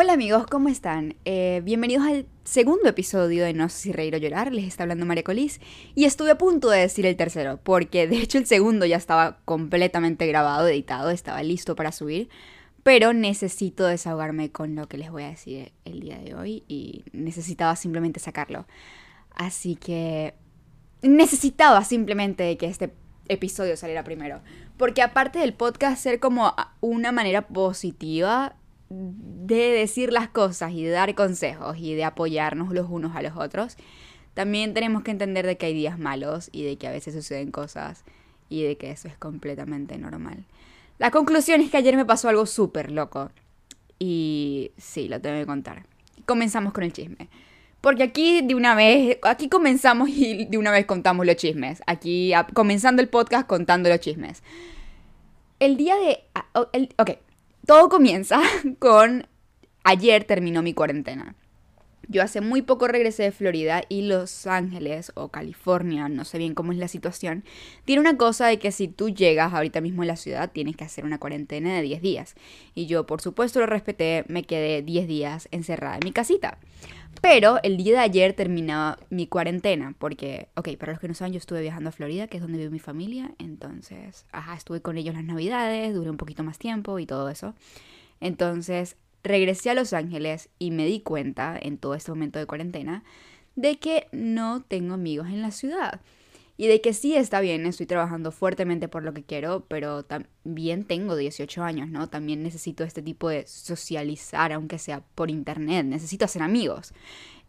Hola amigos, ¿cómo están? Eh, bienvenidos al segundo episodio de No sé si reír o llorar, les está hablando María Colis y estuve a punto de decir el tercero, porque de hecho el segundo ya estaba completamente grabado, editado, estaba listo para subir, pero necesito desahogarme con lo que les voy a decir el día de hoy y necesitaba simplemente sacarlo. Así que necesitaba simplemente que este episodio saliera primero, porque aparte del podcast ser como una manera positiva de decir las cosas y de dar consejos y de apoyarnos los unos a los otros, también tenemos que entender de que hay días malos y de que a veces suceden cosas y de que eso es completamente normal. La conclusión es que ayer me pasó algo súper loco y sí, lo tengo que contar. Comenzamos con el chisme. Porque aquí de una vez, aquí comenzamos y de una vez contamos los chismes. Aquí comenzando el podcast contando los chismes. El día de... Ah, ok, todo comienza con ayer terminó mi cuarentena. Yo hace muy poco regresé de Florida y Los Ángeles o California, no sé bien cómo es la situación, tiene una cosa de que si tú llegas ahorita mismo a la ciudad tienes que hacer una cuarentena de 10 días. Y yo por supuesto lo respeté, me quedé 10 días encerrada en mi casita. Pero el día de ayer terminaba mi cuarentena, porque, ok, para los que no saben, yo estuve viajando a Florida, que es donde vive mi familia, entonces, ajá, estuve con ellos las navidades, duré un poquito más tiempo y todo eso. Entonces, regresé a Los Ángeles y me di cuenta, en todo este momento de cuarentena, de que no tengo amigos en la ciudad. Y de que sí está bien, estoy trabajando fuertemente por lo que quiero, pero también tengo 18 años, ¿no? También necesito este tipo de socializar, aunque sea por internet, necesito hacer amigos.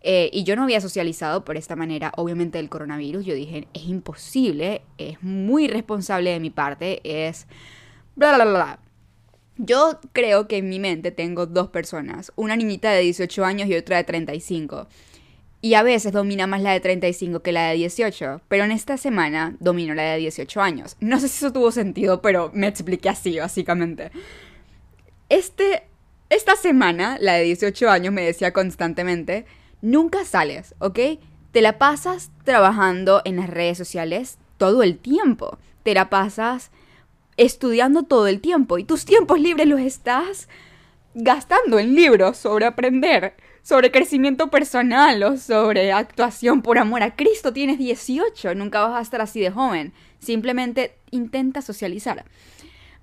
Eh, y yo no había socializado por esta manera, obviamente, del coronavirus. Yo dije, es imposible, es muy responsable de mi parte, es... Bla, bla, bla, bla. Yo creo que en mi mente tengo dos personas, una niñita de 18 años y otra de 35. Y a veces domina más la de 35 que la de 18, pero en esta semana domino la de 18 años. No sé si eso tuvo sentido, pero me expliqué así, básicamente. Este, esta semana, la de 18 años me decía constantemente, nunca sales, ¿ok? Te la pasas trabajando en las redes sociales todo el tiempo. Te la pasas estudiando todo el tiempo y tus tiempos libres los estás gastando en libros sobre aprender sobre crecimiento personal o sobre actuación por amor a Cristo. Tienes 18, nunca vas a estar así de joven. Simplemente intenta socializar.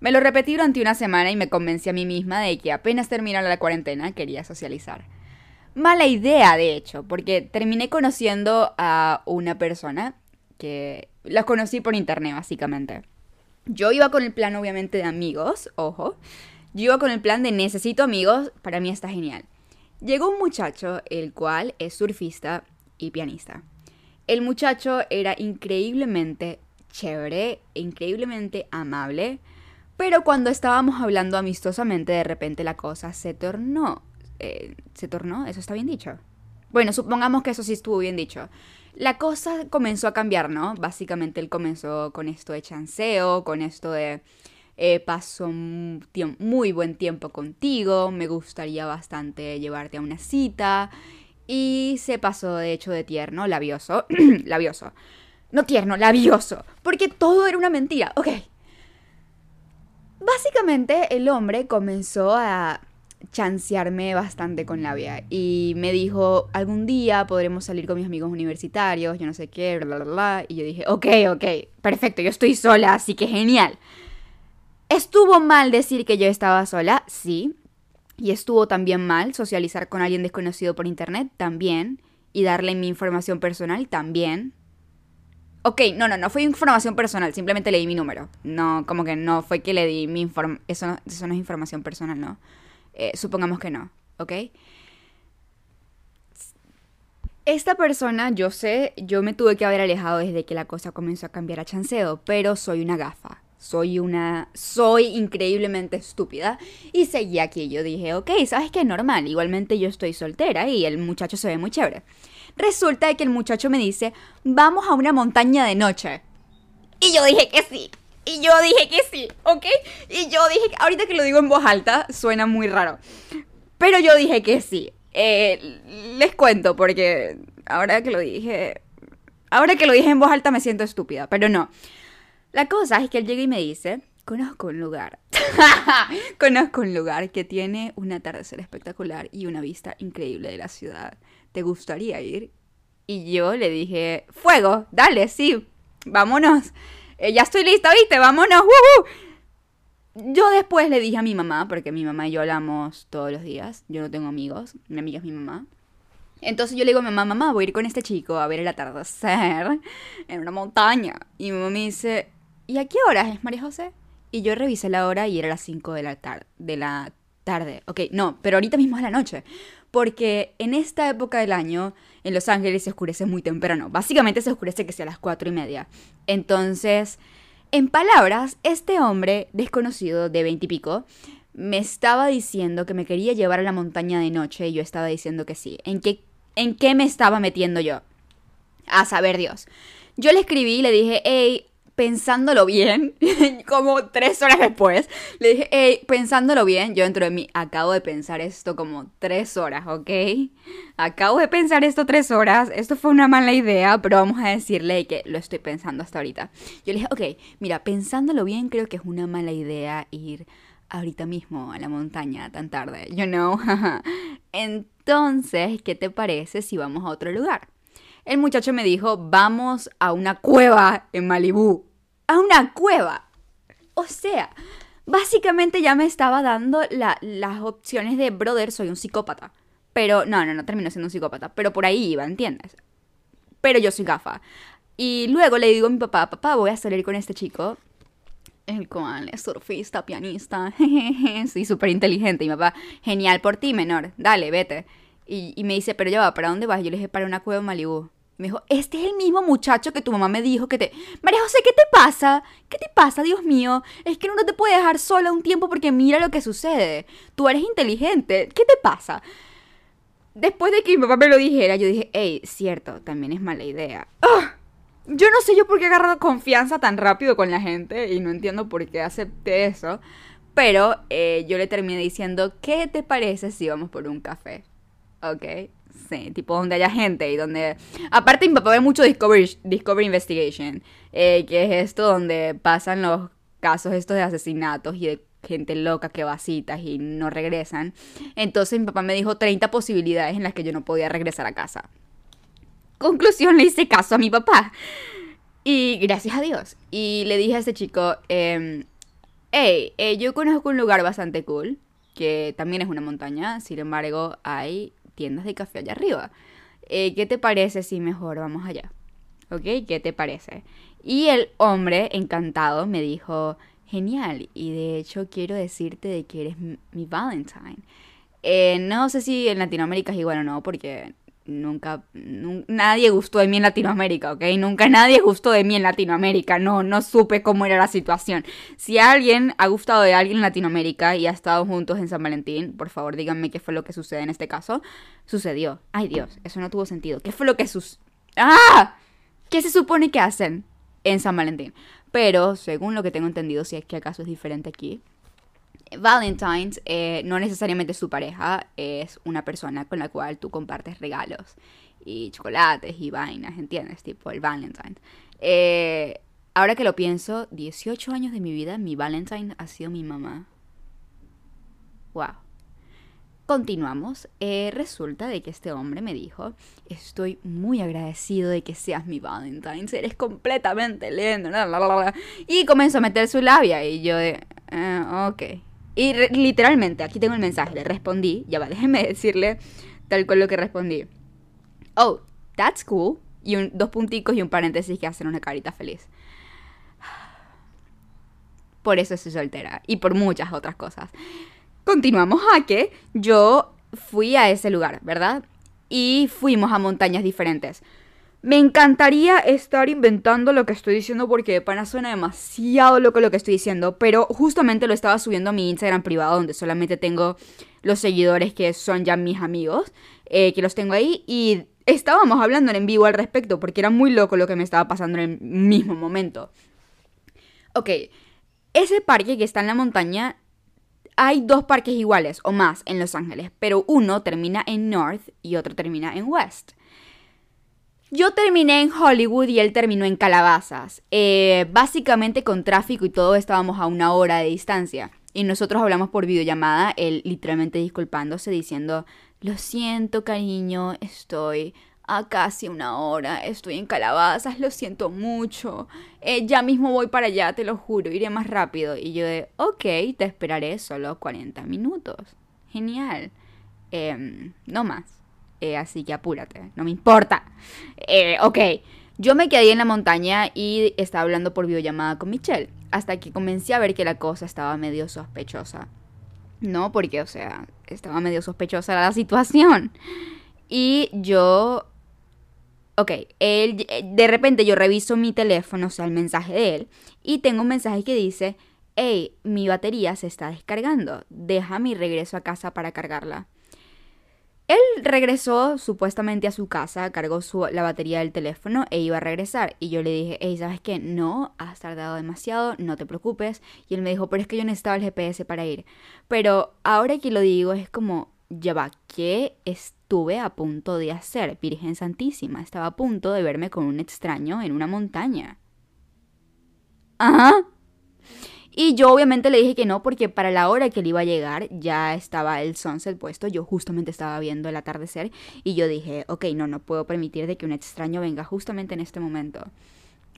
Me lo repetí durante una semana y me convencí a mí misma de que apenas terminara la cuarentena quería socializar. Mala idea, de hecho, porque terminé conociendo a una persona que la conocí por internet, básicamente. Yo iba con el plan, obviamente, de amigos, ojo. Yo iba con el plan de necesito amigos, para mí está genial. Llegó un muchacho, el cual es surfista y pianista. El muchacho era increíblemente chévere, increíblemente amable, pero cuando estábamos hablando amistosamente, de repente la cosa se tornó. Eh, ¿Se tornó? ¿Eso está bien dicho? Bueno, supongamos que eso sí estuvo bien dicho. La cosa comenzó a cambiar, ¿no? Básicamente él comenzó con esto de chanceo, con esto de eh, paso muy buen tiempo contigo, me gustaría bastante llevarte a una cita. Y se pasó de hecho de tierno, labioso, labioso. No tierno, labioso. Porque todo era una mentira. Ok. Básicamente el hombre comenzó a chancearme bastante con labia y me dijo, algún día podremos salir con mis amigos universitarios, yo no sé qué, bla, bla, bla. Y yo dije, ok, ok, perfecto, yo estoy sola, así que genial. ¿Estuvo mal decir que yo estaba sola? Sí. Y estuvo también mal socializar con alguien desconocido por internet, también. Y darle mi información personal, también. Ok, no, no, no fue información personal, simplemente le di mi número. No, como que no fue que le di mi información. Eso, no, es información personal, ¿no? Eh, supongamos que no, ¿ok? Esta persona, yo sé, yo me tuve que haber alejado desde que la cosa comenzó a cambiar a chanceo, pero soy una gafa soy una, soy increíblemente estúpida. Y seguí aquí. Yo dije, ok, ¿sabes qué? Normal. Igualmente yo estoy soltera y el muchacho se ve muy chévere. Resulta que el muchacho me dice, vamos a una montaña de noche. Y yo dije que sí. Y yo dije que sí, ¿ok? Y yo dije, ahorita que lo digo en voz alta, suena muy raro. Pero yo dije que sí. Eh, les cuento porque ahora que lo dije, ahora que lo dije en voz alta me siento estúpida, pero no. La cosa es que él llega y me dice, conozco un lugar. conozco un lugar que tiene un atardecer espectacular y una vista increíble de la ciudad. ¿Te gustaría ir? Y yo le dije, fuego, dale, sí, vámonos. Eh, ya estoy lista, ¿viste? Vámonos. Yo después le dije a mi mamá, porque mi mamá y yo hablamos todos los días. Yo no tengo amigos, mi amiga es mi mamá. Entonces yo le digo a mi mamá, mamá, voy a ir con este chico a ver el atardecer en una montaña. Y mi mamá me dice, ¿y a qué hora es María José? Y yo revisé la hora y era las 5 de la, de la tarde. Ok, no, pero ahorita mismo es la noche. Porque en esta época del año, en Los Ángeles se oscurece muy temprano. Básicamente se oscurece que sea a las 4 y media. Entonces, en palabras, este hombre desconocido de 20 y pico me estaba diciendo que me quería llevar a la montaña de noche y yo estaba diciendo que sí. ¿En qué, en qué me estaba metiendo yo? A saber Dios. Yo le escribí y le dije, hey, pensándolo bien, como tres horas después, le dije, hey, pensándolo bien, yo dentro de mí acabo de pensar esto como tres horas, ¿ok? Acabo de pensar esto tres horas, esto fue una mala idea, pero vamos a decirle que lo estoy pensando hasta ahorita. Yo le dije, ok, mira, pensándolo bien, creo que es una mala idea ir ahorita mismo a la montaña tan tarde, you know? Entonces, ¿qué te parece si vamos a otro lugar? El muchacho me dijo, vamos a una cueva en Malibú. A una cueva. O sea, básicamente ya me estaba dando las opciones de, brother, soy un psicópata. Pero, no, no, no terminó siendo un psicópata. Pero por ahí iba, ¿entiendes? Pero yo soy gafa. Y luego le digo a mi papá, papá, voy a salir con este chico. El cual es surfista, pianista. sí, súper inteligente. Y mi papá, genial por ti, menor. Dale, vete. Y, me dice, pero ya va, ¿para dónde vas? Yo le dije, para una cueva en Malibu. Me dijo, este es el mismo muchacho que tu mamá me dijo que te... María José, ¿qué te pasa? ¿Qué te pasa, Dios mío? Es que no te puede dejar sola un tiempo porque mira lo que sucede. Tú eres inteligente. ¿Qué te pasa? Después de que mi papá me lo dijera, yo dije, hey, cierto, también es mala idea. ¡Ah! Yo no sé yo por qué he agarrado confianza tan rápido con la gente y no entiendo por qué acepté eso. Pero eh, yo le terminé diciendo, ¿qué te parece si vamos por un café? ¿Ok? Sí, tipo donde haya gente y donde... Aparte mi papá ve mucho Discovery, Discovery Investigation, eh, que es esto donde pasan los casos estos de asesinatos y de gente loca que va y no regresan. Entonces mi papá me dijo 30 posibilidades en las que yo no podía regresar a casa. Conclusión, le hice caso a mi papá. Y gracias a Dios. Y le dije a ese chico, eh, hey, eh, yo conozco un lugar bastante cool, que también es una montaña, sin embargo hay tiendas de café allá arriba. Eh, ¿Qué te parece si mejor vamos allá? ¿Ok? ¿Qué te parece? Y el hombre, encantado, me dijo, genial, y de hecho quiero decirte de que eres mi Valentine. Eh, no sé si en Latinoamérica es igual o no, porque nunca, nadie gustó de mí en Latinoamérica, ¿ok? Nunca nadie gustó de mí en Latinoamérica, no, no supe cómo era la situación. Si alguien ha gustado de alguien en Latinoamérica y ha estado juntos en San Valentín, por favor díganme qué fue lo que sucede en este caso. Sucedió. Ay Dios, eso no tuvo sentido. ¿Qué fue lo que sus... ¡Ah! ¿Qué se supone que hacen en San Valentín? Pero, según lo que tengo entendido, si es que acaso es diferente aquí, Valentine's eh, no necesariamente su pareja, es una persona con la cual tú compartes regalos y chocolates y vainas, ¿entiendes? Tipo el Valentine. Eh, ahora que lo pienso, 18 años de mi vida, mi Valentine ha sido mi mamá. Wow. Continuamos. Eh, resulta de que este hombre me dijo, estoy muy agradecido de que seas mi Valentine, eres completamente lindo. Y comenzó a meter su labia y yo de, ok. Y literalmente, aquí tengo el mensaje, le respondí, ya va, déjenme decirle tal cual lo que respondí. Oh, that's cool. Y un, dos punticos y un paréntesis que hacen una carita feliz. Por eso estoy soltera y por muchas otras cosas. Continuamos a que yo fui a ese lugar, ¿verdad? Y fuimos a montañas diferentes. Me encantaría estar inventando lo que estoy diciendo porque de pana suena demasiado loco lo que estoy diciendo, pero justamente lo estaba subiendo a mi Instagram privado donde solamente tengo los seguidores que son ya mis amigos, eh, que los tengo ahí y estábamos hablando en vivo al respecto porque era muy loco lo que me estaba pasando en el mismo momento. Ok, ese parque que está en la montaña, hay dos parques iguales o más en Los Ángeles, pero uno termina en North y otro termina en West. Yo terminé en Hollywood y él terminó en Calabazas. Eh, básicamente con tráfico y todo estábamos a una hora de distancia. Y nosotros hablamos por videollamada, él literalmente disculpándose, diciendo, lo siento cariño, estoy a casi una hora, estoy en Calabazas, lo siento mucho. Eh, ya mismo voy para allá, te lo juro, iré más rápido. Y yo de, ok, te esperaré solo 40 minutos. Genial. Em, no más. Eh, así que apúrate, no me importa. Eh, ok, yo me quedé en la montaña y estaba hablando por videollamada con Michelle, hasta que comencé a ver que la cosa estaba medio sospechosa. No, porque, o sea, estaba medio sospechosa la situación. Y yo... Ok, él, de repente yo reviso mi teléfono, o sea, el mensaje de él, y tengo un mensaje que dice, hey, mi batería se está descargando, deja mi regreso a casa para cargarla. Él regresó supuestamente a su casa, cargó la batería del teléfono e iba a regresar. Y yo le dije, hey, ¿sabes qué? No, has tardado demasiado, no te preocupes. Y él me dijo, pero es que yo necesitaba el GPS para ir. Pero ahora que lo digo es como, ya va, ¿qué estuve a punto de hacer? Virgen Santísima, estaba a punto de verme con un extraño en una montaña. Ajá. Y yo obviamente le dije que no porque para la hora que él iba a llegar ya estaba el sunset puesto, yo justamente estaba viendo el atardecer y yo dije, ok, no, no puedo permitir de que un extraño venga justamente en este momento.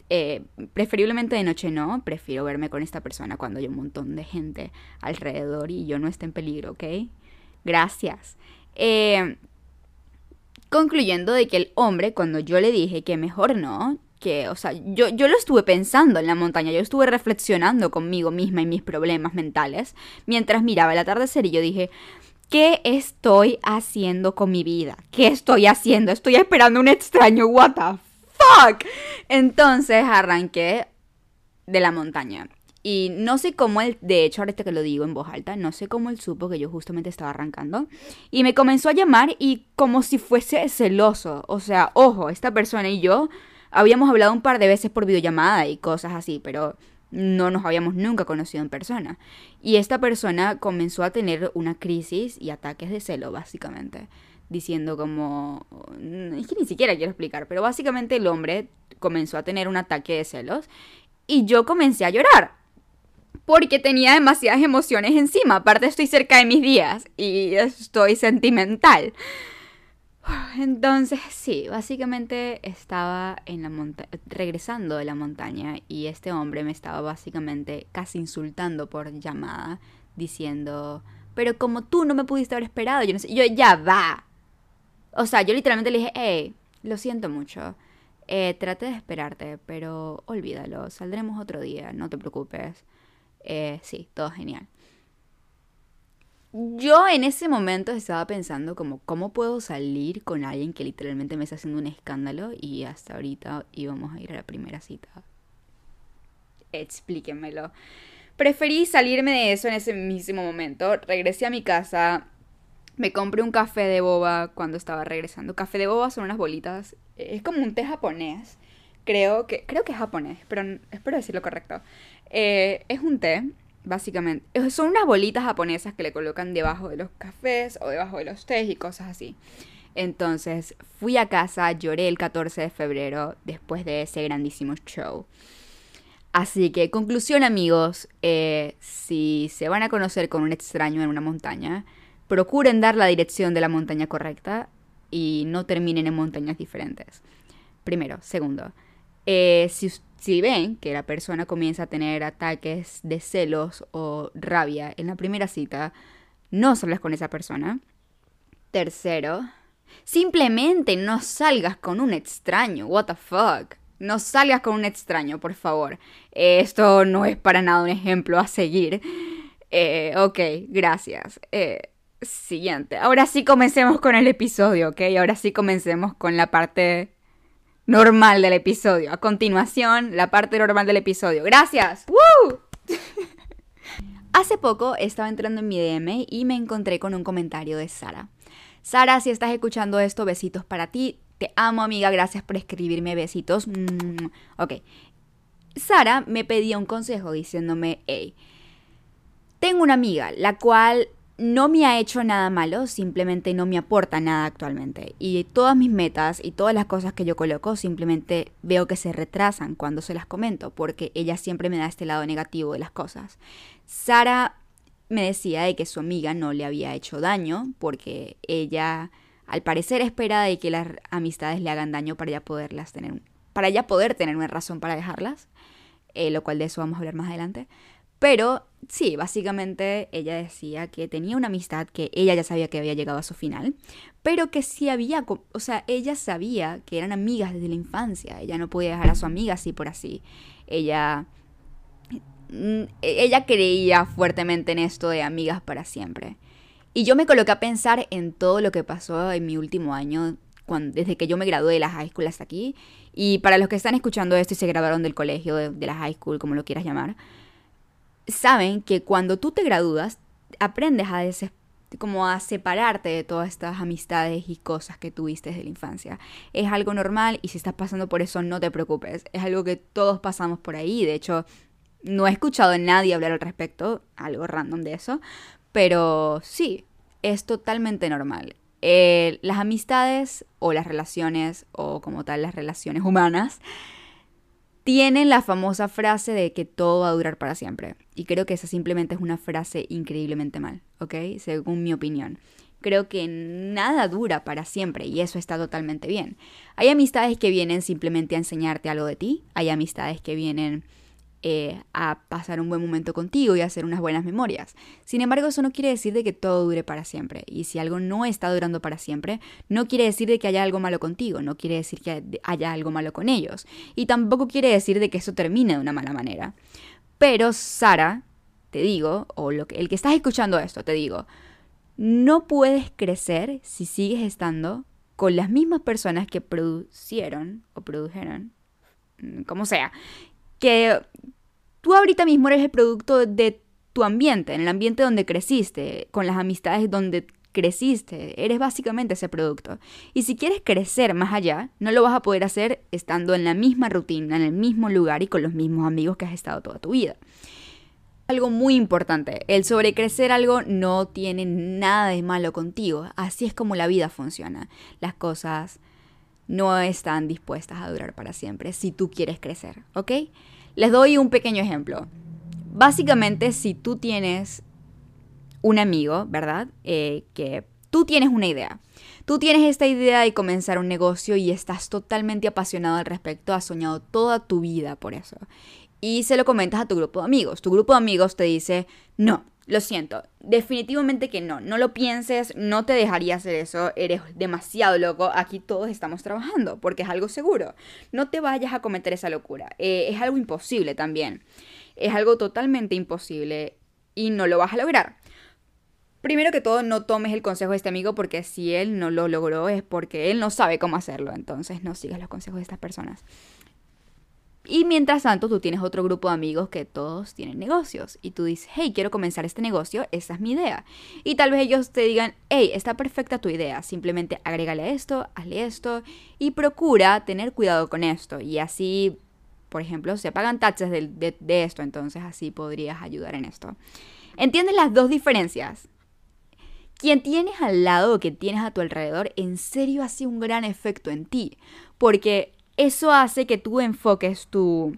Eh, preferiblemente de noche no, prefiero verme con esta persona cuando hay un montón de gente alrededor y yo no esté en peligro, ¿ok? Gracias. Eh, concluyendo de que el hombre, cuando yo le dije que mejor no, que, o sea, yo, yo lo estuve pensando en la montaña, yo estuve reflexionando conmigo misma y mis problemas mentales mientras miraba el atardecer y yo dije, ¿qué estoy haciendo con mi vida? ¿Qué estoy haciendo? Estoy esperando un extraño, what the fuck? Entonces arranqué de la montaña. Y no sé cómo él, de hecho, ahorita que lo digo en voz alta, no sé cómo él supo que yo justamente estaba arrancando. Y me comenzó a llamar y como si fuese celoso. O sea, ojo, esta persona y yo Habíamos hablado un par de veces por videollamada y cosas así, pero no nos habíamos nunca conocido en persona. Y esta persona comenzó a tener una crisis y ataques de celo, básicamente. Diciendo como... Es que ni siquiera quiero explicar, pero básicamente el hombre comenzó a tener un ataque de celos y yo comencé a llorar. Porque tenía demasiadas emociones encima. Aparte estoy cerca de mis días y estoy sentimental. Entonces, sí, básicamente estaba en la monta regresando de la montaña y este hombre me estaba básicamente casi insultando por llamada, diciendo, pero como tú no me pudiste haber esperado, yo no sé, yo ya va. O sea, yo literalmente le dije, hey, lo siento mucho, eh, traté de esperarte, pero olvídalo, saldremos otro día, no te preocupes. Eh, sí, todo genial. Yo en ese momento estaba pensando como, ¿cómo puedo salir con alguien que literalmente me está haciendo un escándalo? Y hasta ahorita íbamos a ir a la primera cita. Explíquenmelo. Preferí salirme de eso en ese mismo momento. Regresé a mi casa. Me compré un café de boba cuando estaba regresando. Café de boba son unas bolitas. Es como un té japonés. Creo que, creo que es japonés, pero espero decirlo correcto. Eh, es un té básicamente. Son unas bolitas japonesas que le colocan debajo de los cafés o debajo de los tés y cosas así. Entonces fui a casa, lloré el 14 de febrero después de ese grandísimo show. Así que, conclusión amigos, eh, si se van a conocer con un extraño en una montaña, procuren dar la dirección de la montaña correcta y no terminen en montañas diferentes. Primero. Segundo, eh, si, ven que la persona comienza a tener ataques de celos o rabia en la primera cita, no salgas con esa persona. Tercero, simplemente no salgas con un extraño. What the fuck? No salgas con un extraño, por favor. Esto no es para nada un ejemplo a seguir. Eh, ok, gracias. Eh, siguiente. Ahora sí comencemos con el episodio, ¿ok? Ahora sí comencemos con la parte normal del episodio. A continuación, la parte normal del episodio. Gracias. ¡Woo! Hace poco estaba entrando en mi DM y me encontré con un comentario de Sara. Sara, si estás escuchando esto, besitos para ti. Te amo, amiga. Gracias por escribirme besitos. Mm, ok. Sara me pedía un consejo diciéndome, hey, tengo una amiga, la cual no me ha hecho nada malo, simplemente no me aporta nada actualmente. Y todas mis metas y todas las cosas que yo coloco simplemente veo que se retrasan cuando se las comento, porque ella siempre me da este lado negativo de las cosas. Sara me decía de que su amiga no le había hecho daño, porque ella al parecer espera de que las amistades le hagan daño para ya poderlas tener, para ya poder tener una razón para dejarlas, eh, lo cual de eso vamos a hablar más adelante. Pero sí, básicamente ella decía que tenía una amistad que ella ya sabía que había llegado a su final, pero que sí había, o sea, ella sabía que eran amigas desde la infancia, ella no podía dejar a su amiga así por así. Ella mm, ella creía fuertemente en esto de amigas para siempre. Y yo me coloqué a pensar en todo lo que pasó en mi último año, cuando, desde que yo me gradué de la high school hasta aquí. Y para los que están escuchando esto y se graduaron del colegio, de, de la high school, como lo quieras llamar, saben que cuando tú te gradúas, aprendes a como a separarte de todas estas amistades y cosas que tuviste desde la infancia. Es algo normal y si estás pasando por eso no te preocupes. Es algo que todos pasamos por ahí. De hecho, no he escuchado a nadie hablar al respecto, algo random de eso. Pero sí, es totalmente normal. Eh, las amistades o las relaciones o como tal las relaciones humanas tienen la famosa frase de que todo va a durar para siempre. Y creo que esa simplemente es una frase increíblemente mal, ¿ok? Según mi opinión. Creo que nada dura para siempre y eso está totalmente bien. Hay amistades que vienen simplemente a enseñarte algo de ti, hay amistades que vienen eh, a pasar un buen momento contigo y a hacer unas buenas memorias. Sin embargo, eso no quiere decir de que todo dure para siempre. Y si algo no está durando para siempre, no quiere decir de que haya algo malo contigo, no quiere decir que haya algo malo con ellos. Y tampoco quiere decir de que eso termine de una mala manera. Pero Sara, te digo, o lo que, el que estás escuchando esto, te digo, no puedes crecer si sigues estando con las mismas personas que producieron o produjeron, mm, como sea, que tú ahorita mismo eres el producto de tu ambiente, en el ambiente donde creciste, con las amistades donde creciste, eres básicamente ese producto. Y si quieres crecer más allá, no lo vas a poder hacer estando en la misma rutina, en el mismo lugar y con los mismos amigos que has estado toda tu vida. Algo muy importante, el sobrecrecer algo no tiene nada de malo contigo, así es como la vida funciona. Las cosas no están dispuestas a durar para siempre si tú quieres crecer, ¿ok? Les doy un pequeño ejemplo. Básicamente, si tú tienes un amigo, ¿verdad? Eh, que tú tienes una idea. Tú tienes esta idea de comenzar un negocio y estás totalmente apasionado al respecto, has soñado toda tu vida por eso. Y se lo comentas a tu grupo de amigos. Tu grupo de amigos te dice, no, lo siento, definitivamente que no, no lo pienses, no te dejaría hacer eso, eres demasiado loco, aquí todos estamos trabajando, porque es algo seguro, no te vayas a cometer esa locura, eh, es algo imposible también, es algo totalmente imposible y no lo vas a lograr. Primero que todo, no tomes el consejo de este amigo porque si él no lo logró es porque él no sabe cómo hacerlo, entonces no sigas los consejos de estas personas. Y mientras tanto, tú tienes otro grupo de amigos que todos tienen negocios. Y tú dices, hey, quiero comenzar este negocio, esa es mi idea. Y tal vez ellos te digan, hey, está perfecta tu idea, simplemente agrégale esto, hazle esto y procura tener cuidado con esto. Y así, por ejemplo, se pagan taxes de, de esto, entonces así podrías ayudar en esto. ¿Entiendes las dos diferencias? Quien tienes al lado o que tienes a tu alrededor, en serio hace un gran efecto en ti. Porque eso hace que tú enfoques tu,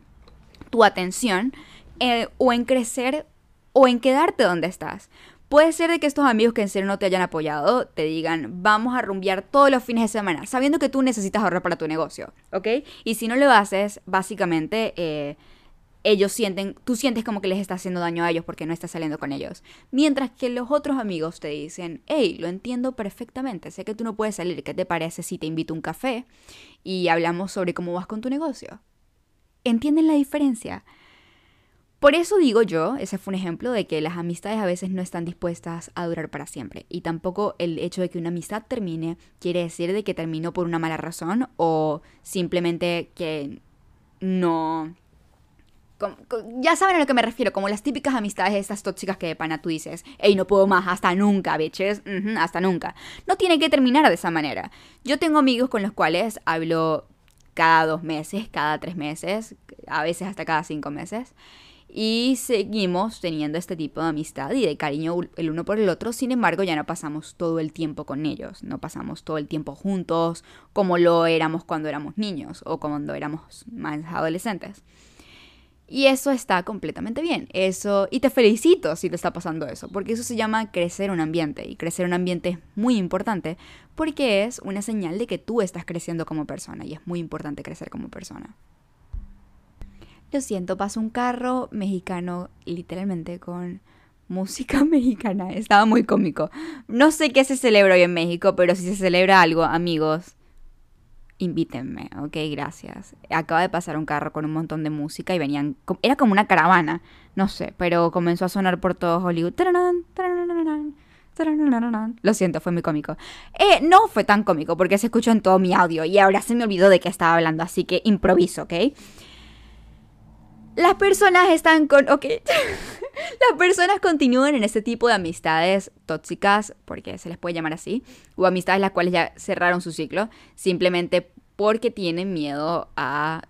tu atención eh, o en crecer o en quedarte donde estás. Puede ser de que estos amigos que en serio no te hayan apoyado te digan, vamos a rumbear todos los fines de semana, sabiendo que tú necesitas ahorrar para tu negocio, ¿ok? Y si no lo haces, básicamente eh, ellos sienten, tú sientes como que les está haciendo daño a ellos porque no estás saliendo con ellos. Mientras que los otros amigos te dicen, hey, lo entiendo perfectamente, sé que tú no puedes salir, ¿qué te parece si te invito a un café y hablamos sobre cómo vas con tu negocio? ¿Entienden la diferencia? Por eso digo yo, ese fue un ejemplo de que las amistades a veces no están dispuestas a durar para siempre. Y tampoco el hecho de que una amistad termine quiere decir de que terminó por una mala razón o simplemente que no ya saben a lo que me refiero, como las típicas amistades estas tóxicas que de pana tú dices, hey, no puedo más, hasta nunca, bitches, hasta nunca. No tiene que terminar de esa manera. Yo tengo amigos con los cuales hablo cada dos meses, cada tres meses, a veces hasta cada cinco meses. y seguimos teniendo este tipo de amistad y de cariño el uno por el otro. Sin embargo, ya no pasamos todo el tiempo con ellos, no pasamos todo el tiempo juntos como lo éramos cuando éramos niños o cuando éramos más adolescentes. Y eso está completamente bien. Eso y te felicito si te está pasando eso, porque eso se llama crecer un ambiente y crecer un ambiente es muy importante porque es una señal de que tú estás creciendo como persona y es muy importante crecer como persona. Lo siento, pasó un carro mexicano literalmente con música mexicana. Estaba muy cómico. No sé qué se celebra hoy en México, pero si se celebra algo, amigos, invítenme, ok, gracias. Acaba de pasar un carro con un montón de música y venían, era como una caravana, no sé, pero comenzó a sonar por todo Hollywood. Lo siento, fue muy cómico. Eh, no fue tan cómico porque se escuchó en todo mi audio y ahora se me olvidó de qué estaba hablando, así que improviso, ¿ok? Las personas están con... Ok. Las personas continúan en este tipo de amistades tóxicas, porque se les puede llamar así, o amistades las cuales ya cerraron su ciclo, simplemente porque tienen miedo a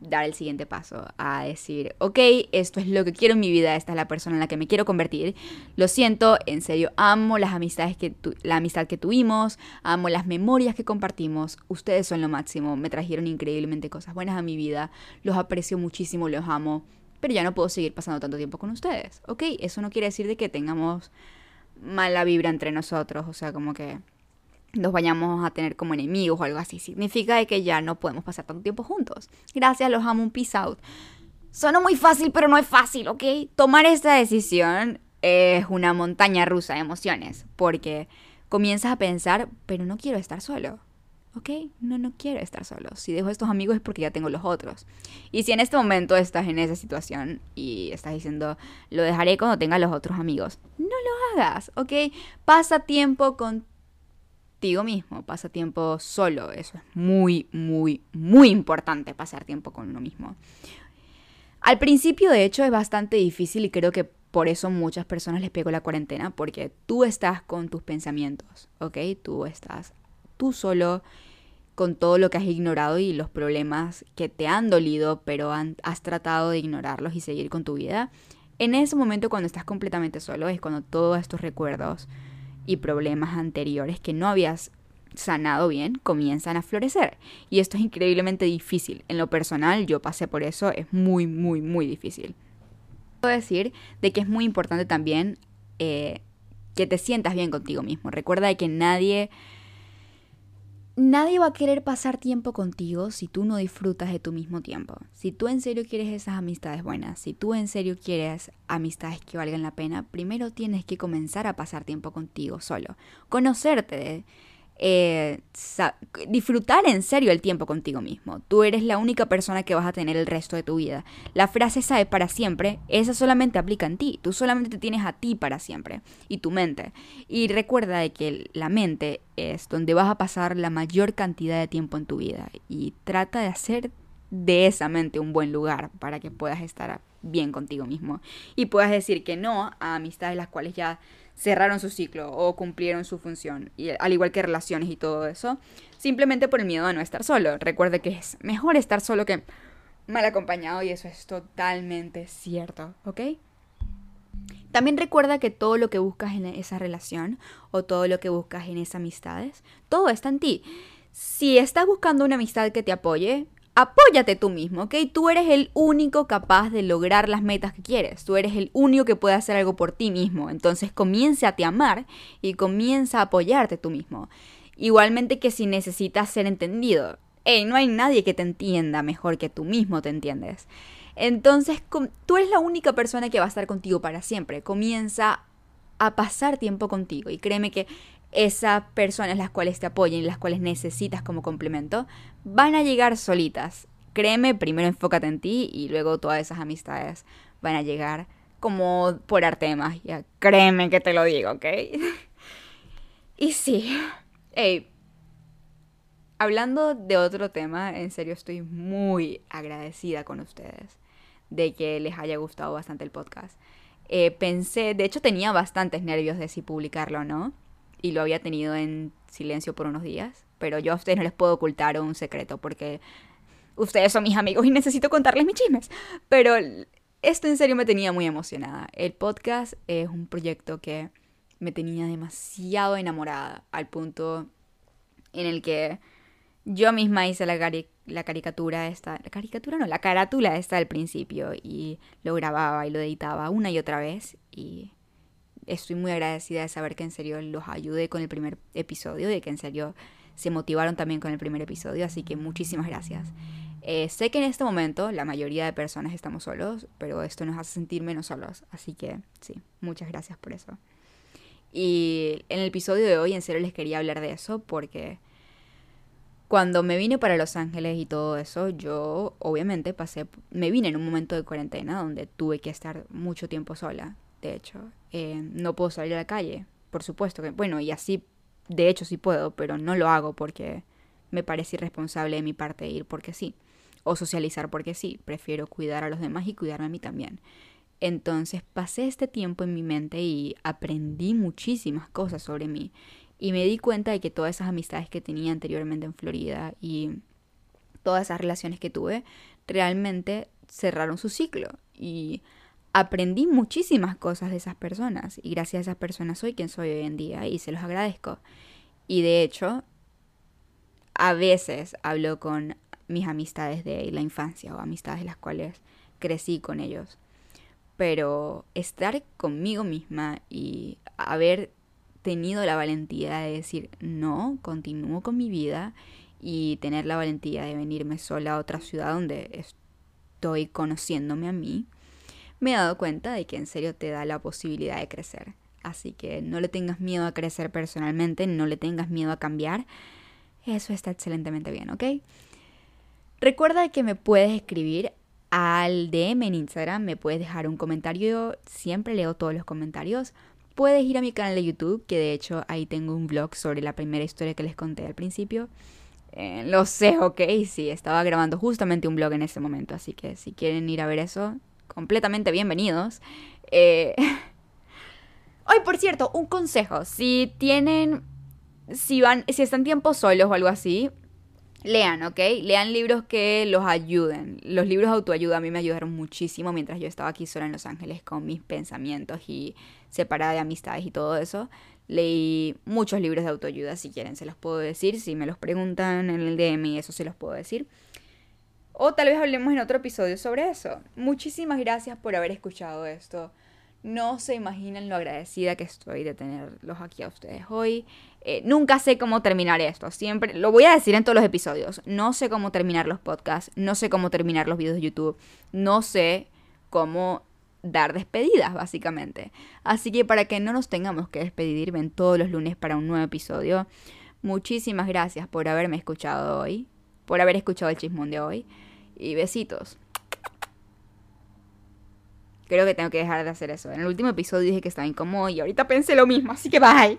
dar el siguiente paso, a decir, ok, esto es lo que quiero en mi vida, esta es la persona en la que me quiero convertir. Lo siento, en serio, amo las amistades que la amistad que tuvimos, amo las memorias que compartimos. Ustedes son lo máximo, me trajeron increíblemente cosas buenas a mi vida, los aprecio muchísimo, los amo, pero ya no puedo seguir pasando tanto tiempo con ustedes. Ok, eso no quiere decir de que tengamos mala vibra entre nosotros, o sea, como que nos vayamos a tener como enemigos o algo así. Significa que ya no podemos pasar tanto tiempo juntos. Gracias, los amo, un peace out. Suena muy fácil, pero no es fácil, ¿ok? Tomar esta decisión es una montaña rusa de emociones, porque comienzas a pensar, pero no quiero estar solo. ¿Ok? No, no quiero estar solo. Si dejo estos amigos es porque ya tengo los otros. Y si en este momento estás en esa situación y estás diciendo, lo dejaré cuando tenga los otros amigos, no lo hagas, ¿ok? Pasa tiempo con mismo, pasa tiempo solo. Eso es muy, muy, muy importante, pasar tiempo con uno mismo. Al principio, de hecho, es bastante difícil y creo que por eso muchas personas les pegó la cuarentena, porque tú estás con tus pensamientos, ¿ok? Tú estás tú solo con todo lo que has ignorado y los problemas que te han dolido, pero has tratado de ignorarlos y seguir con tu vida. En ese momento cuando estás completamente solo es cuando todos estos recuerdos y problemas anteriores que no habías sanado bien comienzan a florecer. Y esto es increíblemente difícil. En lo personal, yo pasé por eso, es muy, muy, muy difícil. Puedo decir de que es muy importante también eh, que te sientas bien contigo mismo. Recuerda que nadie Nadie va a querer pasar tiempo contigo si tú no disfrutas de tu mismo tiempo. Si tú en serio quieres esas amistades buenas, si tú en serio quieres amistades que valgan la pena, primero tienes que comenzar a pasar tiempo contigo solo. Conocerte, eh, disfrutar en serio el tiempo contigo mismo. Tú eres la única persona que vas a tener el resto de tu vida. La frase sabe para siempre, esa solamente aplica en ti. Tú solamente te tienes a ti para siempre y tu mente. Y recuerda de que la mente es donde vas a pasar la mayor cantidad de tiempo en tu vida y trata de hacer de esa mente un buen lugar para que puedas estar bien contigo mismo y puedas decir que no a amistades las cuales ya cerraron su ciclo o cumplieron su función, y, al igual que relaciones y todo eso, simplemente por el miedo a no estar solo. Recuerde que es mejor estar solo que mal acompañado y eso es totalmente cierto, ¿ok? También recuerda que todo lo que buscas en esa relación o todo lo que buscas en esas amistades, todo está en ti. Si estás buscando una amistad que te apoye, apóyate tú mismo, ¿ok? Tú eres el único capaz de lograr las metas que quieres. Tú eres el único que puede hacer algo por ti mismo. Entonces comienza a te amar y comienza a apoyarte tú mismo. Igualmente que si necesitas ser entendido. Hey, no hay nadie que te entienda mejor que tú mismo te entiendes. Entonces, tú eres la única persona que va a estar contigo para siempre. Comienza a pasar tiempo contigo y créeme que esas personas las cuales te apoyen y las cuales necesitas como complemento van a llegar solitas. Créeme, primero enfócate en ti y luego todas esas amistades van a llegar como por arte de magia. Créeme que te lo digo, ¿ok? y sí, hey, hablando de otro tema, en serio estoy muy agradecida con ustedes de que les haya gustado bastante el podcast. Eh, pensé, de hecho tenía bastantes nervios de si publicarlo o no y lo había tenido en silencio por unos días, pero yo a ustedes no les puedo ocultar un secreto porque ustedes son mis amigos y necesito contarles mis chismes. Pero esto en serio me tenía muy emocionada. El podcast es un proyecto que me tenía demasiado enamorada al punto en el que yo misma hice la, caricatura esta, la caricatura no, la carátula esta al principio y lo grababa y lo editaba una y otra vez y estoy muy agradecida de saber que en serio los ayudé con el primer episodio y que en serio se motivaron también con el primer episodio, así que muchísimas gracias. Eh, sé que en este momento la mayoría de personas estamos solos, pero esto nos hace sentir menos solos, así que sí, muchas gracias por eso. Y en el episodio de hoy en serio les quería hablar de eso porque cuando me vine para Los Ángeles y todo eso, yo obviamente pasé, me vine en un momento de cuarentena donde tuve que estar mucho tiempo sola, de hecho. Eh, no puedo salir a la calle, por supuesto que, bueno, y así, de hecho sí puedo, pero no lo hago porque me parece irresponsable de mi parte ir porque sí, o socializar porque sí, prefiero cuidar a los demás y cuidarme a mí también. Entonces pasé este tiempo en mi mente y aprendí muchísimas cosas sobre mí. Y me di cuenta de que todas esas amistades que tenía anteriormente en Florida y todas esas relaciones que tuve realmente cerraron su ciclo. Y aprendí muchísimas cosas de esas personas. Y gracias a esas personas soy quien soy hoy en día y se los agradezco. Y de hecho, a veces hablo con mis amistades de la infancia o amistades de las cuales crecí con ellos. Pero estar conmigo misma y haber tenido la valentía de decir no, continúo con mi vida y tener la valentía de venirme sola a otra ciudad donde estoy conociéndome a mí, me he dado cuenta de que en serio te da la posibilidad de crecer. Así que no le tengas miedo a crecer personalmente, no le tengas miedo a cambiar. Eso está excelentemente bien, ¿ok? Recuerda que me puedes escribir al DM en Instagram, me puedes dejar un comentario, siempre leo todos los comentarios puedes ir a mi canal de YouTube, que de hecho ahí tengo un vlog sobre la primera historia que les conté al principio. Eh, lo sé, ok, sí, estaba grabando justamente un vlog en ese momento, así que si quieren ir a ver eso, completamente bienvenidos. Eh... Hoy, por cierto, un consejo, si tienen, si van, si están tiempo solos o algo así, Lean, ¿ok? Lean libros que los ayuden. Los libros de autoayuda a mí me ayudaron muchísimo mientras yo estaba aquí sola en Los Ángeles con mis pensamientos y separada de amistades y todo eso. Leí muchos libros de autoayuda, si quieren, se los puedo decir. Si me los preguntan en el DM, eso se los puedo decir. O tal vez hablemos en otro episodio sobre eso. Muchísimas gracias por haber escuchado esto. No se imaginan lo agradecida que estoy de tenerlos aquí a ustedes hoy. Eh, nunca sé cómo terminar esto. Siempre lo voy a decir en todos los episodios. No sé cómo terminar los podcasts. No sé cómo terminar los videos de YouTube. No sé cómo dar despedidas, básicamente. Así que para que no nos tengamos que despedir, ven todos los lunes para un nuevo episodio. Muchísimas gracias por haberme escuchado hoy. Por haber escuchado el chismón de hoy. Y besitos. Creo que tengo que dejar de hacer eso. En el último episodio dije que estaba incómodo y ahorita pensé lo mismo, así que bye.